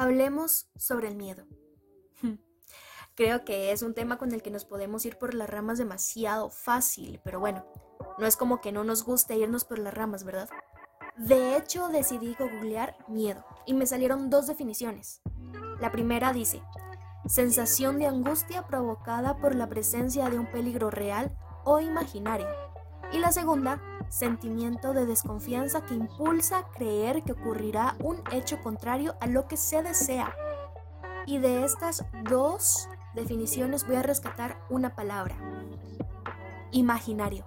Hablemos sobre el miedo. Creo que es un tema con el que nos podemos ir por las ramas demasiado fácil, pero bueno, no es como que no nos guste irnos por las ramas, ¿verdad? De hecho, decidí googlear miedo y me salieron dos definiciones. La primera dice, sensación de angustia provocada por la presencia de un peligro real o imaginario. Y la segunda, sentimiento de desconfianza que impulsa creer que ocurrirá un hecho contrario a lo que se desea. Y de estas dos definiciones voy a rescatar una palabra. Imaginario.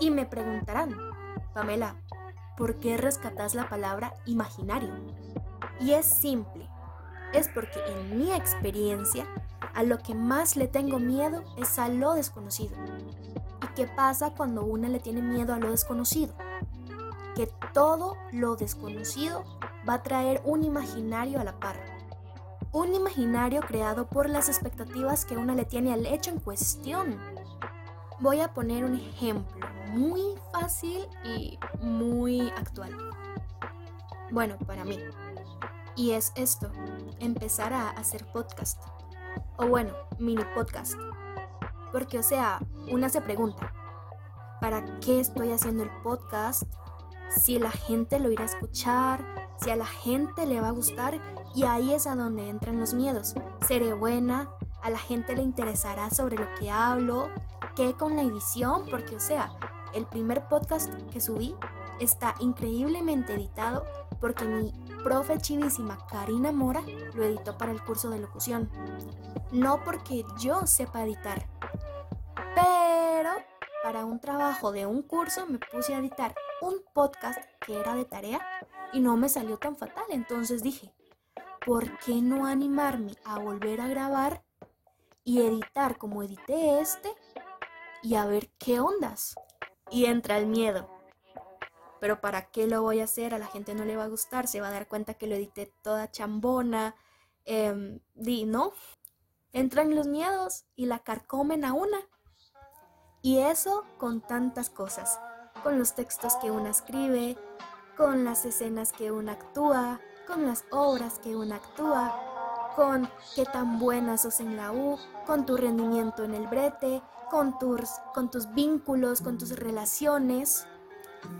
Y me preguntarán, Pamela, ¿por qué rescatas la palabra imaginario? Y es simple. Es porque en mi experiencia, a lo que más le tengo miedo es a lo desconocido. ¿Y qué pasa cuando una le tiene miedo a lo desconocido? Que todo lo desconocido va a traer un imaginario a la par. Un imaginario creado por las expectativas que una le tiene al hecho en cuestión. Voy a poner un ejemplo muy fácil y muy actual. Bueno, para mí. Y es esto, empezar a hacer podcast. O bueno, mini podcast. Porque, o sea, una se pregunta, ¿para qué estoy haciendo el podcast? Si la gente lo irá a escuchar, si a la gente le va a gustar, y ahí es a donde entran los miedos. ¿Seré buena? ¿A la gente le interesará sobre lo que hablo? ¿Qué con la edición? Porque, o sea, el primer podcast que subí está increíblemente editado porque mi profe chivísima Karina Mora lo editó para el curso de locución. No porque yo sepa editar, un trabajo de un curso me puse a editar un podcast que era de tarea y no me salió tan fatal. Entonces dije, ¿por qué no animarme a volver a grabar y editar como edité este y a ver qué ondas? Y entra el miedo. Pero ¿para qué lo voy a hacer? A la gente no le va a gustar, se va a dar cuenta que lo edité toda chambona. Eh, di, ¿no? Entran los miedos y la carcomen a una. Y eso con tantas cosas, con los textos que una escribe, con las escenas que una actúa, con las obras que una actúa, con qué tan buenas sos en la U, con tu rendimiento en el brete, con tus, con tus vínculos, con tus relaciones.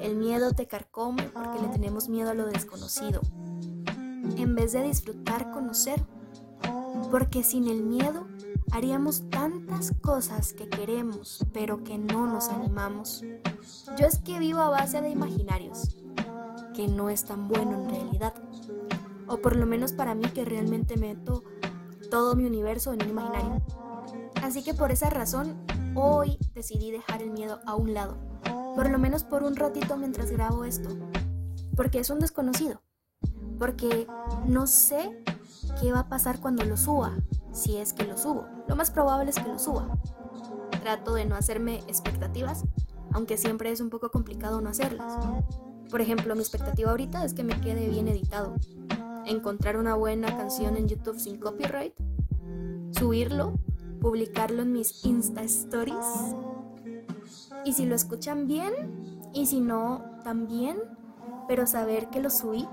El miedo te carcome porque le tenemos miedo a lo desconocido, en vez de disfrutar conocer, porque sin el miedo haríamos tantas cosas que queremos, pero que no nos animamos. Yo es que vivo a base de imaginarios, que no es tan bueno en realidad. O por lo menos para mí que realmente meto todo mi universo en un imaginario. Así que por esa razón, hoy decidí dejar el miedo a un lado. Por lo menos por un ratito mientras grabo esto. Porque es un desconocido. Porque no sé qué va a pasar cuando lo suba si es que lo subo. Lo más probable es que lo suba. Trato de no hacerme expectativas, aunque siempre es un poco complicado no hacerlas. Por ejemplo, mi expectativa ahorita es que me quede bien editado. Encontrar una buena canción en YouTube sin copyright, subirlo, publicarlo en mis Insta Stories. Y si lo escuchan bien, y si no, también, pero saber que lo subí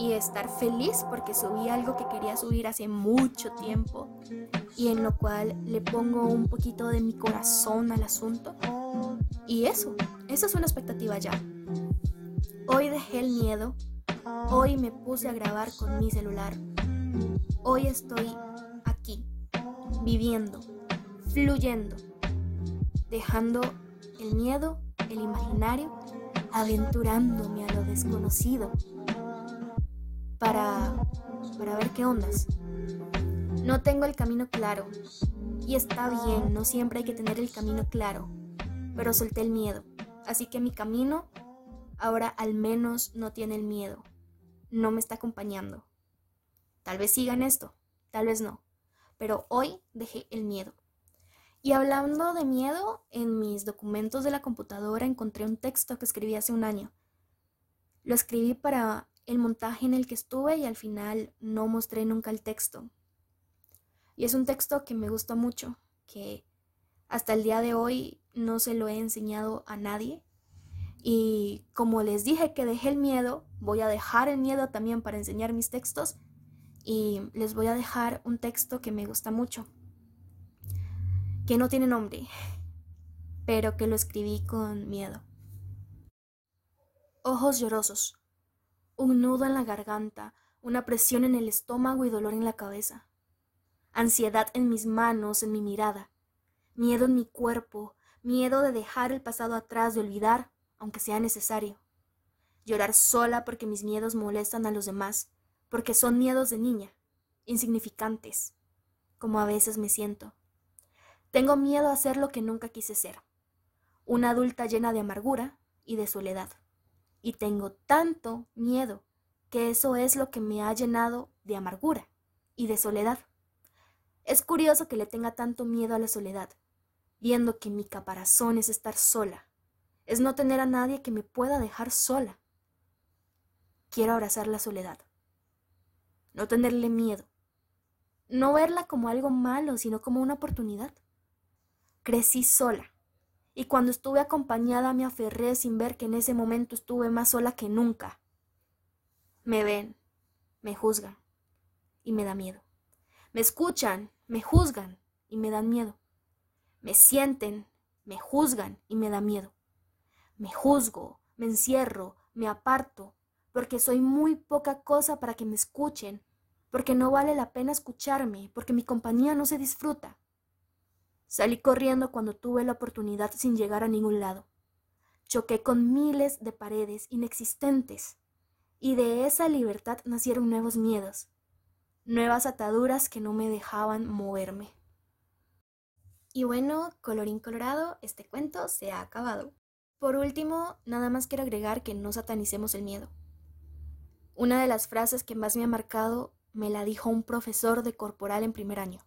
y estar feliz porque subí algo que quería subir hace mucho tiempo y en lo cual le pongo un poquito de mi corazón al asunto. Y eso, esa es una expectativa ya. Hoy dejé el miedo, hoy me puse a grabar con mi celular, hoy estoy aquí, viviendo, fluyendo, dejando el miedo, el imaginario, aventurándome a lo desconocido para, para ver qué ondas. No tengo el camino claro. Y está bien, no siempre hay que tener el camino claro. Pero solté el miedo. Así que mi camino ahora al menos no tiene el miedo. No me está acompañando. Tal vez siga en esto, tal vez no. Pero hoy dejé el miedo. Y hablando de miedo, en mis documentos de la computadora encontré un texto que escribí hace un año. Lo escribí para el montaje en el que estuve y al final no mostré nunca el texto. Y es un texto que me gustó mucho, que hasta el día de hoy no se lo he enseñado a nadie. Y como les dije que dejé el miedo, voy a dejar el miedo también para enseñar mis textos y les voy a dejar un texto que me gusta mucho, que no tiene nombre, pero que lo escribí con miedo. Ojos llorosos, un nudo en la garganta, una presión en el estómago y dolor en la cabeza, ansiedad en mis manos, en mi mirada, miedo en mi cuerpo, miedo de dejar el pasado atrás, de olvidar, aunque sea necesario. Llorar sola porque mis miedos molestan a los demás, porque son miedos de niña, insignificantes, como a veces me siento. Tengo miedo a ser lo que nunca quise ser, una adulta llena de amargura y de soledad. Y tengo tanto miedo que eso es lo que me ha llenado de amargura y de soledad. Es curioso que le tenga tanto miedo a la soledad, viendo que mi caparazón es estar sola, es no tener a nadie que me pueda dejar sola. Quiero abrazar la soledad, no tenerle miedo, no verla como algo malo, sino como una oportunidad. Crecí sola, y cuando estuve acompañada me aferré sin ver que en ese momento estuve más sola que nunca. Me ven, me juzgan, y me da miedo. Me escuchan, me juzgan, y me dan miedo. Me sienten, me juzgan, y me da miedo. Me juzgo, me encierro, me aparto, porque soy muy poca cosa para que me escuchen, porque no vale la pena escucharme, porque mi compañía no se disfruta. Salí corriendo cuando tuve la oportunidad sin llegar a ningún lado. Choqué con miles de paredes inexistentes, y de esa libertad nacieron nuevos miedos, nuevas ataduras que no me dejaban moverme. Y bueno, colorín colorado, este cuento se ha acabado. Por último, nada más quiero agregar que no satanicemos el miedo. Una de las frases que más me ha marcado me la dijo un profesor de corporal en primer año.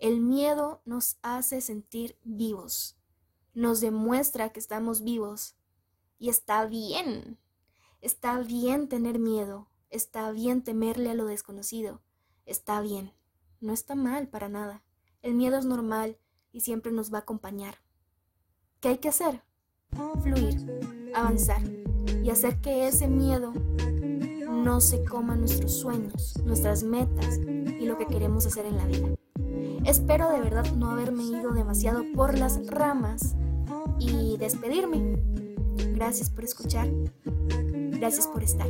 El miedo nos hace sentir vivos, nos demuestra que estamos vivos y está bien. Está bien tener miedo, está bien temerle a lo desconocido, está bien, no está mal para nada. El miedo es normal y siempre nos va a acompañar. ¿Qué hay que hacer? Fluir, avanzar y hacer que ese miedo no se coma nuestros sueños, nuestras metas y lo que queremos hacer en la vida. Espero de verdad no haberme ido demasiado por las ramas y despedirme. Gracias por escuchar. Gracias por estar.